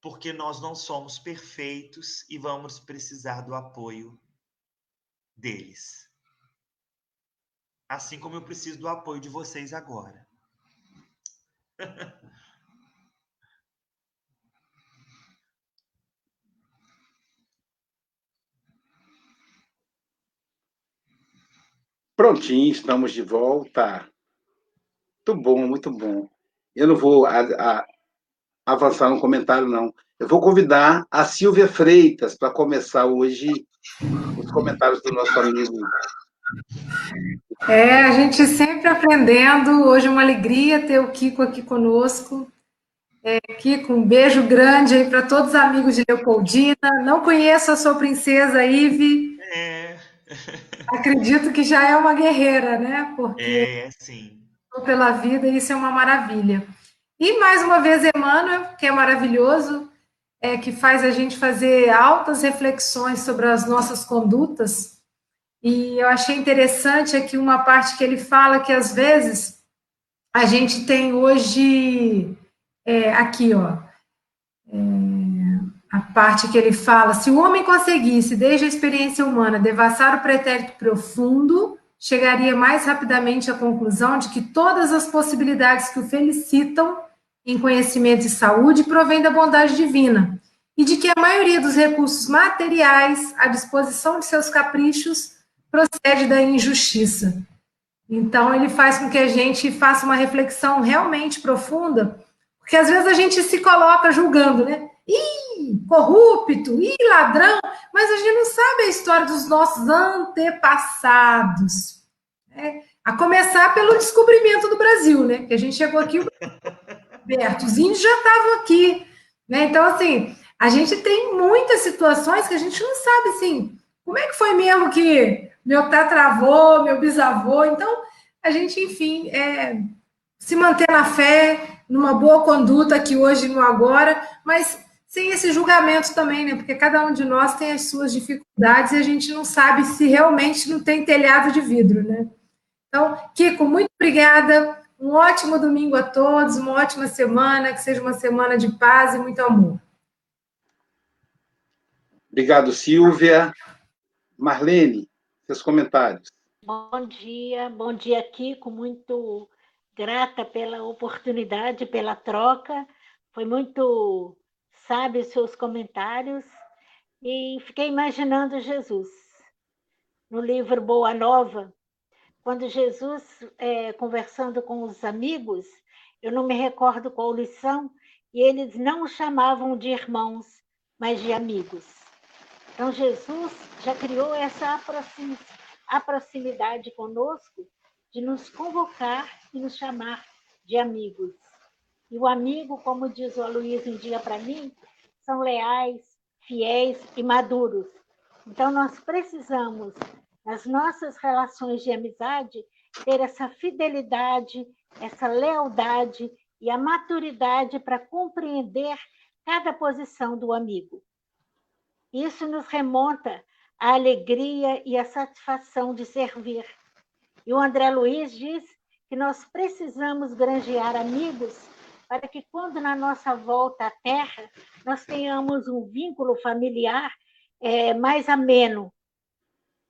Speaker 6: porque nós não somos perfeitos e vamos precisar do apoio deles. Assim como eu preciso do apoio de vocês agora.
Speaker 1: Prontinho, estamos de volta. Muito bom, muito bom. Eu não vou a, a, avançar no comentário, não. Eu vou convidar a Silvia Freitas para começar hoje os comentários do nosso amigo.
Speaker 5: É, a gente sempre aprendendo. Hoje é uma alegria ter o Kiko aqui conosco. É, Kiko, um beijo grande aí para todos os amigos de Leopoldina. Não conheço a sua princesa Ive. É. Acredito que já é uma guerreira, né?
Speaker 6: Porque é, sim.
Speaker 5: Pela vida, isso é uma maravilha. E mais uma vez, Emmanuel, que é maravilhoso, é, que faz a gente fazer altas reflexões sobre as nossas condutas. E eu achei interessante aqui uma parte que ele fala que às vezes a gente tem hoje é, aqui, ó, é, a parte que ele fala: se o homem conseguisse, desde a experiência humana, devassar o pretérito profundo, chegaria mais rapidamente à conclusão de que todas as possibilidades que o felicitam em conhecimento e saúde provém da bondade divina, e de que a maioria dos recursos materiais à disposição de seus caprichos procede da injustiça. Então, ele faz com que a gente faça uma reflexão realmente profunda, porque às vezes a gente se coloca julgando, né? Ih, corrupto, ih, ladrão, mas a gente não sabe a história dos nossos antepassados. Né? A começar pelo descobrimento do Brasil, né? Que a gente chegou aqui, aberto. Os índios já estavam aqui, né? Então, assim, a gente tem muitas situações que a gente não sabe, assim, como é que foi mesmo que meu tatravô, meu bisavô. Então, a gente, enfim, é, se manter na fé, numa boa conduta aqui hoje no agora, mas sem esse julgamento também, né? Porque cada um de nós tem as suas dificuldades e a gente não sabe se realmente não tem telhado de vidro, né? Então, Kiko, muito obrigada. Um ótimo domingo a todos, uma ótima semana, que seja uma semana de paz e muito amor.
Speaker 1: Obrigado, Silvia. Marlene, seus comentários.
Speaker 2: Bom dia, bom dia, Kiko. Muito grata pela oportunidade, pela troca. Foi muito sábio os seus comentários. E fiquei imaginando Jesus. No livro Boa Nova, quando Jesus, é, conversando com os amigos, eu não me recordo qual lição, e eles não o chamavam de irmãos, mas de amigos. Então, Jesus já criou essa proximidade conosco de nos convocar e nos chamar de amigos. E o amigo, como diz o Aloysio um dia para mim, são leais, fiéis e maduros. Então, nós precisamos nas nossas relações de amizade, ter essa fidelidade, essa lealdade e a maturidade para compreender cada posição do amigo. Isso nos remonta à alegria e à satisfação de servir. E o André Luiz diz que nós precisamos granjear amigos para que, quando na nossa volta à Terra, nós tenhamos um vínculo familiar é, mais ameno,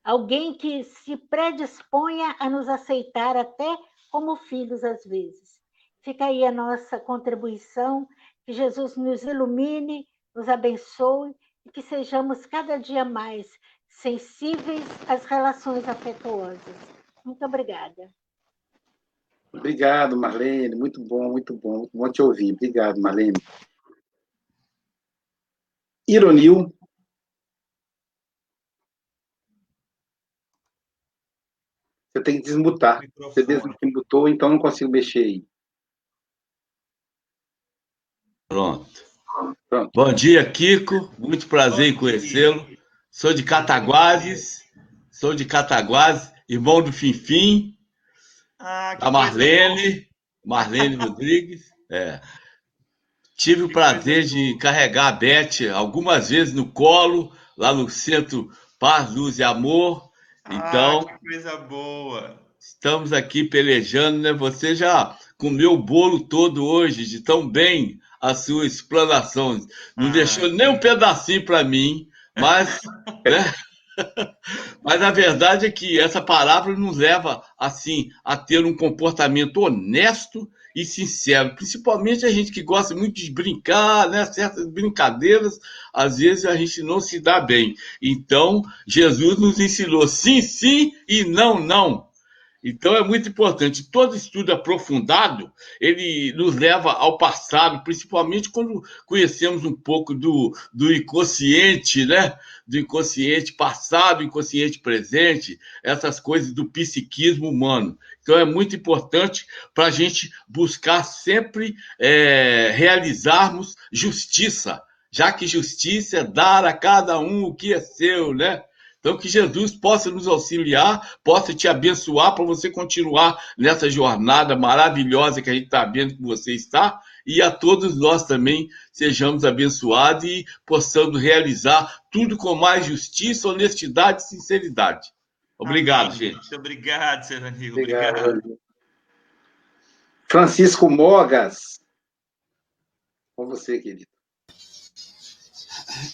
Speaker 2: alguém que se predisponha a nos aceitar até como filhos às vezes. Fica aí a nossa contribuição, que Jesus nos ilumine, nos abençoe e que sejamos cada dia mais sensíveis às relações afetuosas. Muito obrigada.
Speaker 1: Obrigado, Marlene. Muito bom, muito bom. Muito bom te ouvir. Obrigado, Marlene. Ironil, Você tem que desmutar. Você desmutou, então não consigo mexer aí.
Speaker 7: Pronto. Pronto. Bom dia, Kiko. Muito prazer em conhecê-lo. Sou de Cataguases. Sou de Cataguases, irmão do Finfim. Ah, da Marlene. Marlene Rodrigues. É. Tive o prazer de carregar a Beth algumas vezes no colo, lá no Centro Paz, Luz e Amor. Então,
Speaker 6: ah, que coisa boa.
Speaker 7: Estamos aqui pelejando, né? Você já comeu o bolo todo hoje, de tão bem a sua explanação. Não ah, deixou nem um pedacinho para mim, mas, né? mas a verdade é que essa palavra nos leva assim a ter um comportamento honesto e sincero, principalmente a gente que gosta muito de brincar, né? Certas brincadeiras, às vezes a gente não se dá bem. Então, Jesus nos ensinou sim, sim e não, não. Então é muito importante. Todo estudo aprofundado ele nos leva ao passado, principalmente quando conhecemos um pouco do, do inconsciente, né? Do inconsciente passado, inconsciente presente, essas coisas do psiquismo humano. Então é muito importante para a gente buscar sempre é, realizarmos justiça, já que justiça é dar a cada um o que é seu, né? Então, que Jesus possa nos auxiliar, possa te abençoar para você continuar nessa jornada maravilhosa que a gente está vendo que você está, e a todos nós também sejamos abençoados e possamos realizar tudo com mais justiça, honestidade e sinceridade. Obrigado, Amém. gente.
Speaker 6: Muito obrigado, Seranigo. Obrigado. obrigado.
Speaker 1: Francisco Mogas. Com você, querido.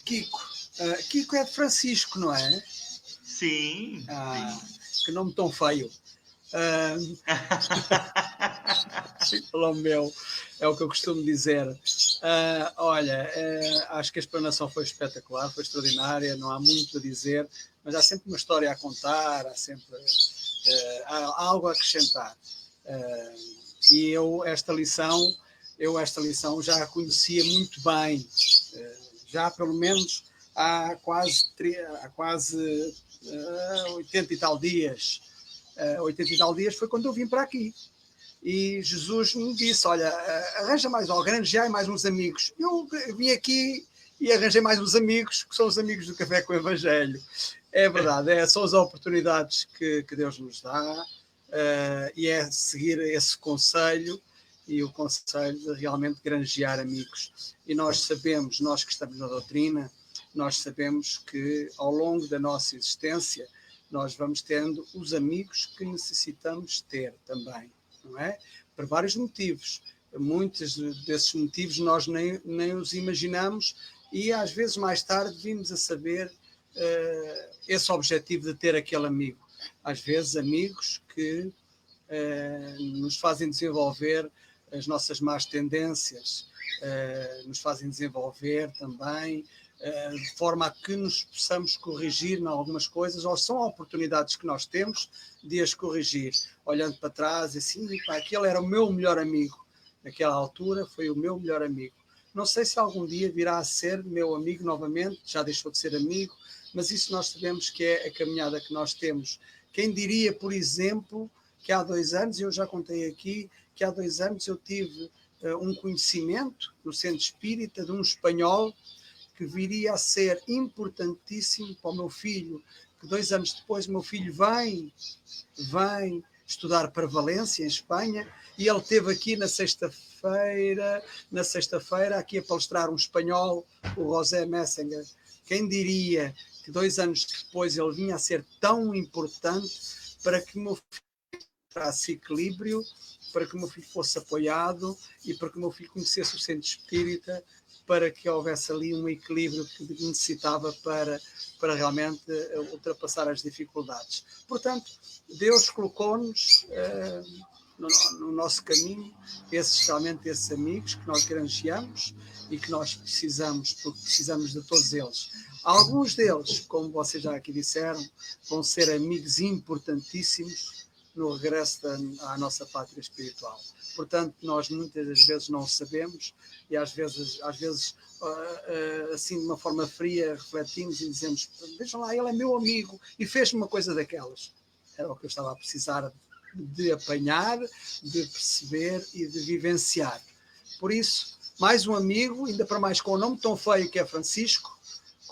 Speaker 4: Kiko. Uh, Kiko é Francisco, não é?
Speaker 6: Sim. Ah,
Speaker 4: sim. Que nome tão feio. Uh, pelo meu, é o que eu costumo dizer. Uh, olha, uh, acho que a explanação foi espetacular, foi extraordinária, não há muito a dizer, mas há sempre uma história a contar, há sempre há algo a acrescentar. e eu, esta lição, eu esta lição já a conhecia muito bem, já pelo menos há quase, há quase uh, ah, 80 e tal dias. Uh, ah, 80 e tal dias foi quando eu vim para aqui. E Jesus me disse: Olha, arranja mais alguém, arranjai mais uns amigos. Eu vim aqui e arranjei mais uns amigos, que são os amigos do Café com o Evangelho. É verdade, é, são as oportunidades que, que Deus nos dá uh, e é seguir esse conselho e o conselho de realmente granjear amigos. E nós sabemos, nós que estamos na doutrina, nós sabemos que ao longo da nossa existência nós vamos tendo os amigos que necessitamos ter também, não é? Por vários motivos. Muitos desses motivos nós nem, nem os imaginamos e às vezes mais tarde vimos a saber uh, esse objetivo de ter aquele amigo. Às vezes amigos que uh, nos fazem desenvolver as nossas más tendências, uh, nos fazem desenvolver também de forma a que nos possamos corrigir em algumas coisas, ou são oportunidades que nós temos de as corrigir, olhando para trás, assim, pá, aquele era o meu melhor amigo, naquela altura foi o meu melhor amigo. Não sei se algum dia virá a ser meu amigo novamente, já deixou de ser amigo, mas isso nós sabemos que é a caminhada que nós temos. Quem diria, por exemplo, que há dois anos, eu já contei aqui, que há dois anos eu tive uh, um conhecimento no centro espírita de um espanhol que viria a ser importantíssimo para o meu filho, que dois anos depois meu filho vem, vem estudar para Valência, em Espanha, e ele teve aqui na sexta-feira, na sexta-feira, aqui a palestrar um espanhol, o José Messinger. Quem diria que dois anos depois ele vinha a ser tão importante para que o meu filho trasse equilíbrio, para que o meu filho fosse apoiado e para que o meu filho conhecesse o centro espírita para que houvesse ali um equilíbrio que necessitava para, para realmente eh, ultrapassar as dificuldades. Portanto, Deus colocou-nos uh, no, no, nosso caminho esses realmente esses amigos que nós granjeamos e que nós precisamos, porque precisamos de todos eles. Alguns deles, como vocês já aqui disseram, vão ser amigos importantíssimos no regresso da, à nossa pátria espiritual. Portanto, nós muitas das vezes não sabemos e às vezes, às vezes uh, uh, assim de uma forma fria, refletimos e dizemos: Vejam lá, ele é meu amigo e fez-me uma coisa daquelas. Era o que eu estava a precisar de apanhar, de perceber e de vivenciar. Por isso, mais um amigo, ainda para mais com o um nome tão feio que é Francisco,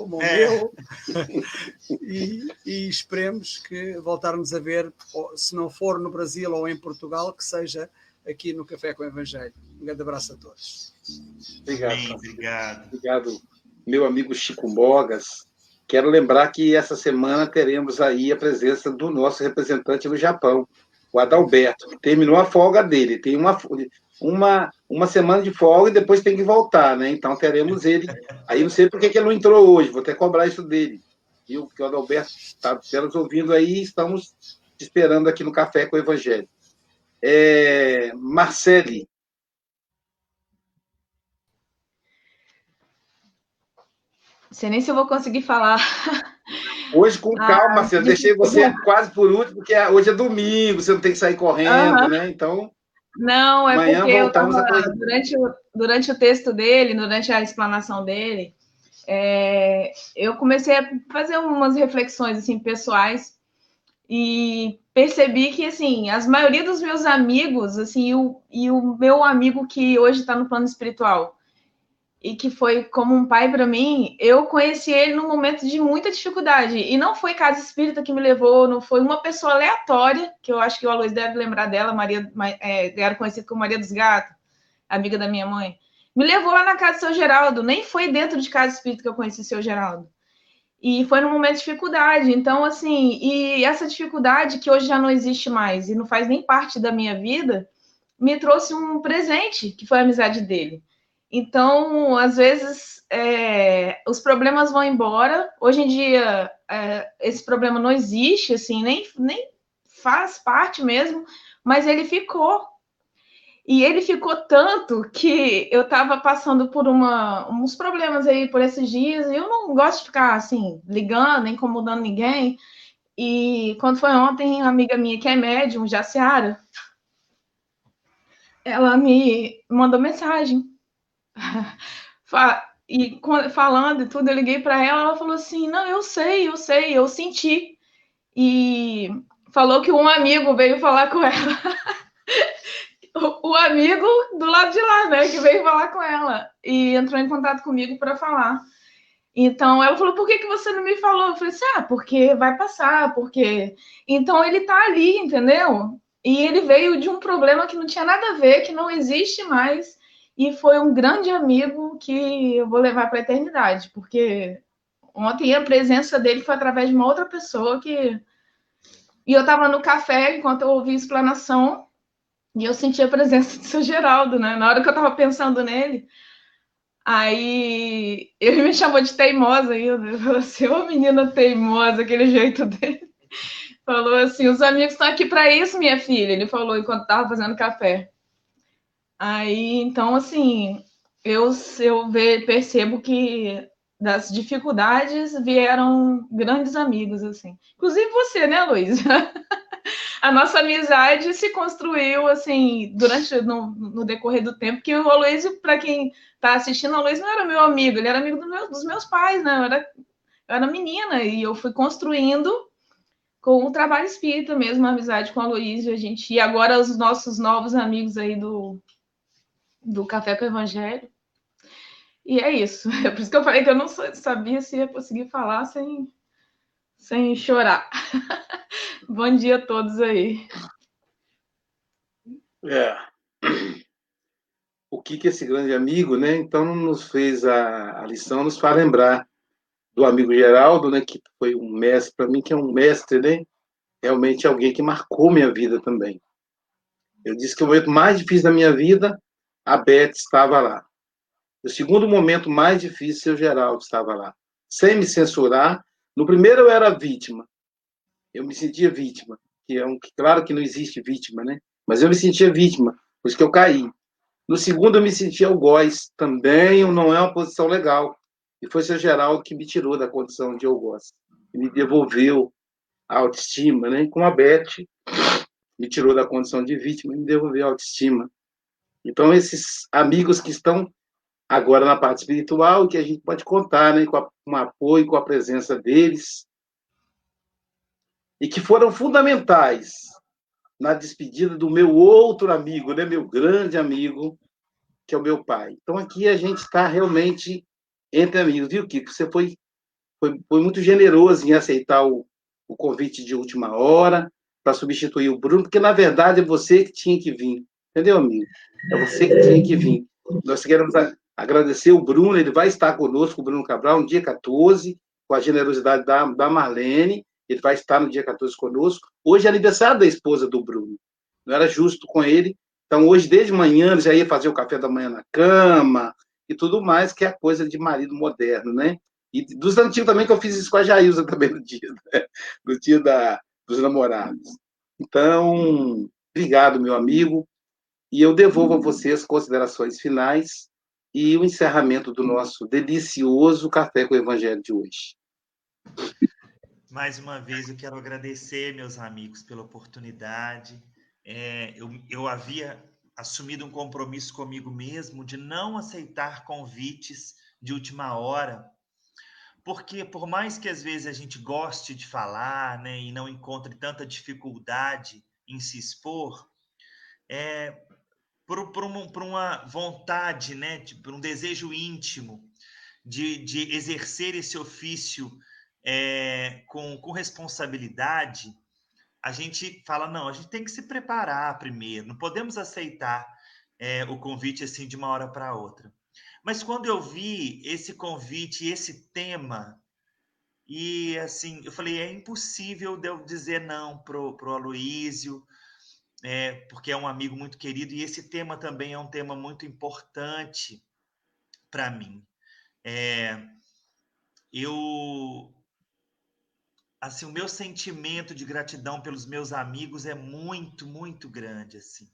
Speaker 4: como o é. meu, e, e, esperemos que voltarmos a ver, se não for no Brasil ou em Portugal, que seja aqui no Café com o Evangelho. Um grande abraço a todos.
Speaker 1: Obrigado. Bem, obrigado. Obrigado, meu amigo Chico Mogas. Quero lembrar que essa semana teremos aí a presença do nosso representante no Japão, o Adalberto, que terminou a folga dele. Tem uma, uma, uma semana de folga e depois tem que voltar, né? Então teremos ele. Aí não sei por que ele não entrou hoje, vou até cobrar isso dele. Viu? Porque o Adalberto está nos ouvindo aí estamos esperando aqui no Café com o Evangelho. É, Marcele.
Speaker 3: Não sei nem se eu vou conseguir falar.
Speaker 1: Hoje, com ah, calma, eu deixei você quase por último, porque hoje é domingo, você não tem que sair correndo, né? Então.
Speaker 3: Não, é porque eu tava, durante, o, durante o texto dele, durante a explanação dele, é, eu comecei a fazer umas reflexões assim pessoais e percebi que assim as maioria dos meus amigos assim o, e o meu amigo que hoje está no plano espiritual e que foi como um pai para mim, eu conheci ele num momento de muita dificuldade. E não foi casa espírita que me levou, não foi uma pessoa aleatória, que eu acho que o Aloysio deve lembrar dela, Maria, é, era conhecida como Maria dos Gatos, amiga da minha mãe. Me levou lá na casa do seu Geraldo, nem foi dentro de casa espírita que eu conheci o seu Geraldo. E foi num momento de dificuldade. Então, assim, e essa dificuldade que hoje já não existe mais e não faz nem parte da minha vida, me trouxe um presente, que foi a amizade dele. Então, às vezes, é, os problemas vão embora. Hoje em dia, é, esse problema não existe, assim, nem, nem faz parte mesmo, mas ele ficou. E ele ficou tanto que eu estava passando por uma, uns problemas aí por esses dias, e eu não gosto de ficar assim, ligando, incomodando ninguém. E quando foi ontem, a amiga minha que é médium, Jaciara, ela me mandou mensagem. e falando e tudo, eu liguei para ela, ela falou assim: "Não, eu sei, eu sei, eu senti". E falou que um amigo veio falar com ela. o, amigo do lado de lá, né, que veio falar com ela e entrou em contato comigo para falar. Então ela falou: por que, que você não me falou? Eu falei assim: ah, porque vai passar, porque. Então ele tá ali, entendeu? E ele veio de um problema que não tinha nada a ver, que não existe mais, e foi um grande amigo que eu vou levar para a eternidade, porque ontem a presença dele foi através de uma outra pessoa que. E eu estava no café enquanto eu ouvi a explanação e eu senti a presença do seu Geraldo, né? Na hora que eu estava pensando nele, aí ele me chamou de teimosa ainda. Ele falou assim: ô menina teimosa, aquele jeito dele. Falou assim: os amigos estão aqui para isso, minha filha. Ele falou enquanto estava fazendo café. Aí, então, assim, eu, eu percebo que das dificuldades vieram grandes amigos, assim. Inclusive você, né, Luiz? a nossa amizade se construiu assim durante no, no decorrer do tempo que o Aloysio, para quem está assistindo, o Aloysio não era meu amigo, ele era amigo do meu, dos meus pais, né? Eu era, eu era menina e eu fui construindo com o trabalho espírita mesmo, a amizade com o Aloysio, a gente e agora os nossos novos amigos aí do do Café com o Evangelho. E é isso. É por isso que eu falei que eu não sabia se ia conseguir falar sem, sem chorar. Bom dia a todos aí.
Speaker 1: É. O que, que esse grande amigo, né? Então, nos fez a, a lição, nos faz lembrar do amigo Geraldo, né? Que foi um mestre, para mim, que é um mestre, né? Realmente alguém que marcou minha vida também. Eu disse que o momento mais difícil da minha vida, a Beth estava lá. O segundo momento mais difícil, o Geraldo estava lá. Sem me censurar. No primeiro eu era vítima, eu me sentia vítima, que é um, claro que não existe vítima, né? Mas eu me sentia vítima, por isso que eu caí. No segundo, eu me sentia algoz, também não é uma posição legal. E foi seu Geraldo que me tirou da condição de algoz, me devolveu a autoestima, né? Com a Beth, me tirou da condição de vítima e me devolveu a autoestima. Então, esses amigos que estão agora na parte espiritual, que a gente pode contar né, com, a, com o apoio, com a presença deles, e que foram fundamentais na despedida do meu outro amigo, né, meu grande amigo, que é o meu pai. Então aqui a gente está realmente entre amigos, viu, Kiko? Você foi, foi, foi muito generoso em aceitar o, o convite de última hora para substituir o Bruno, porque na verdade é você que tinha que vir, entendeu, amigo? É você que tinha que vir. Nós queremos agradecer o Bruno, ele vai estar conosco, o Bruno Cabral, no dia 14, com a generosidade da, da Marlene, ele vai estar no dia 14 conosco. Hoje é aniversário da esposa do Bruno. Não era justo com ele. Então, hoje, desde manhã, ele já ia fazer o café da manhã na cama e tudo mais, que é a coisa de marido moderno, né? E dos antigos também, que eu fiz isso com a Jailza também no dia, né? no dia da, dos namorados. Então, obrigado, meu amigo. E eu devolvo a você as considerações finais e o encerramento do nosso delicioso Café com o Evangelho de hoje.
Speaker 6: Mais uma vez eu quero agradecer, meus amigos, pela oportunidade. É, eu, eu havia assumido um compromisso comigo mesmo de não aceitar convites de última hora, porque por mais que às vezes a gente goste de falar, né, e não encontre tanta dificuldade em se expor, é, por, uma, uma vontade, né, por um desejo íntimo de, de exercer esse ofício é, com, com responsabilidade, a gente fala, não, a gente tem que se preparar primeiro, não podemos aceitar é, o convite assim de uma hora para outra. Mas quando eu vi esse convite, esse tema, e assim, eu falei, é impossível de eu dizer não pro, pro Aloísio, é, porque é um amigo muito querido, e esse tema também é um tema muito importante para mim. É, eu assim, o meu sentimento de gratidão pelos meus amigos é muito, muito grande, assim.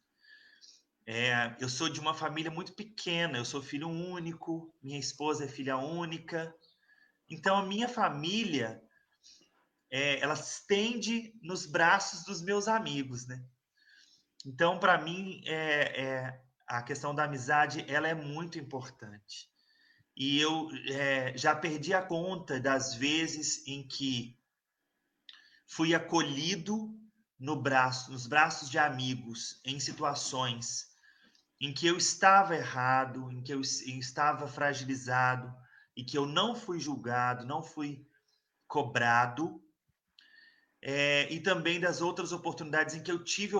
Speaker 6: É, eu sou de uma família muito pequena, eu sou filho único, minha esposa é filha única. Então, a minha família, é, ela se estende nos braços dos meus amigos, né? Então, para mim, é, é, a questão da amizade, ela é muito importante. E eu é, já perdi a conta das vezes em que fui acolhido no braço, nos braços de amigos em situações em que eu estava errado, em que eu estava fragilizado e que eu não fui julgado, não fui cobrado, é, e também das outras oportunidades em que eu tive,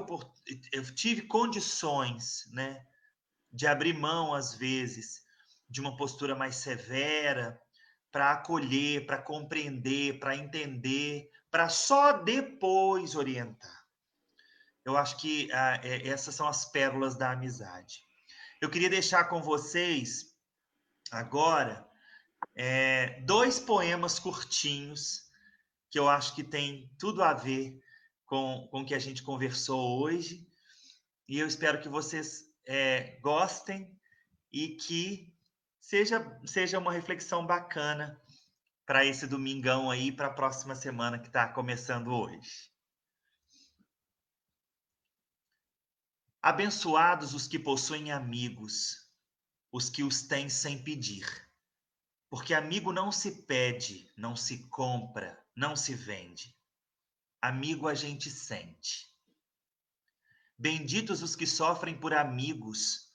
Speaker 6: eu tive condições né, de abrir mão, às vezes, de uma postura mais severa, para acolher, para compreender, para entender, para só depois orientar. Eu acho que ah, é, essas são as pérolas da amizade. Eu queria deixar com vocês agora é, dois poemas curtinhos que eu acho que tem tudo a ver com, com o que a gente conversou hoje. E eu espero que vocês é, gostem e que seja, seja uma reflexão bacana para esse domingão aí, para a próxima semana que está começando hoje. Abençoados os que possuem amigos, os que os têm sem pedir. Porque amigo não se pede, não se compra, não se vende. Amigo a gente sente. Benditos os que sofrem por amigos,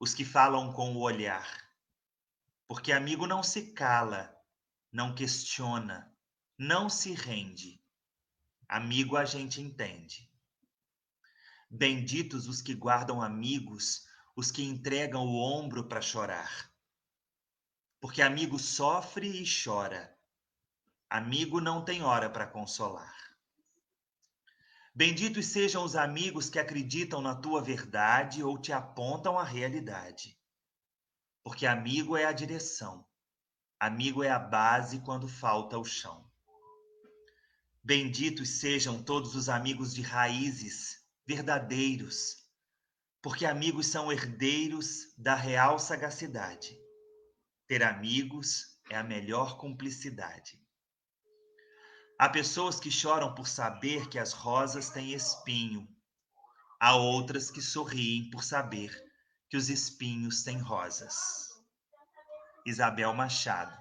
Speaker 6: os que falam com o olhar. Porque amigo não se cala, não questiona, não se rende. Amigo a gente entende. Benditos os que guardam amigos, os que entregam o ombro para chorar. Porque amigo sofre e chora. Amigo não tem hora para consolar. Benditos sejam os amigos que acreditam na tua verdade ou te apontam a realidade. Porque amigo é a direção Amigo é a base quando falta o chão. Benditos sejam todos os amigos de raízes verdadeiros, porque amigos são herdeiros da real sagacidade. Ter amigos é a melhor cumplicidade. Há pessoas que choram por saber que as rosas têm espinho. Há outras que sorriem por saber que os espinhos têm rosas. Isabel Machado.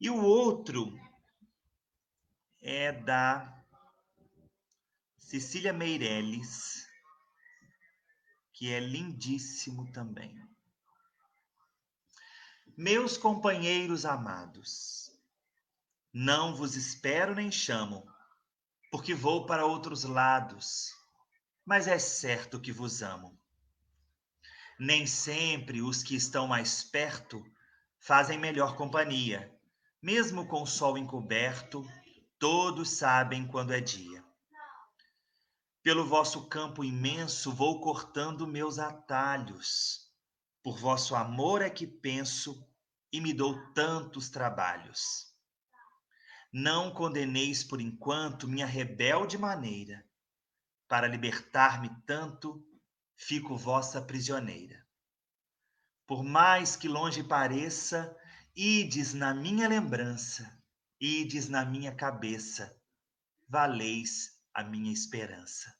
Speaker 6: E o outro é da Cecília Meirelles, que é lindíssimo também. Meus companheiros amados, não vos espero nem chamo, porque vou para outros lados, mas é certo que vos amo. Nem sempre os que estão mais perto fazem melhor companhia. Mesmo com o sol encoberto, todos sabem quando é dia. Pelo vosso campo imenso vou cortando meus atalhos. Por vosso amor é que penso e me dou tantos trabalhos. Não condeneis por enquanto minha rebelde maneira. Para libertar-me tanto, fico vossa prisioneira. Por mais que longe pareça, ides na minha lembrança, ides na minha cabeça, valeis a minha esperança.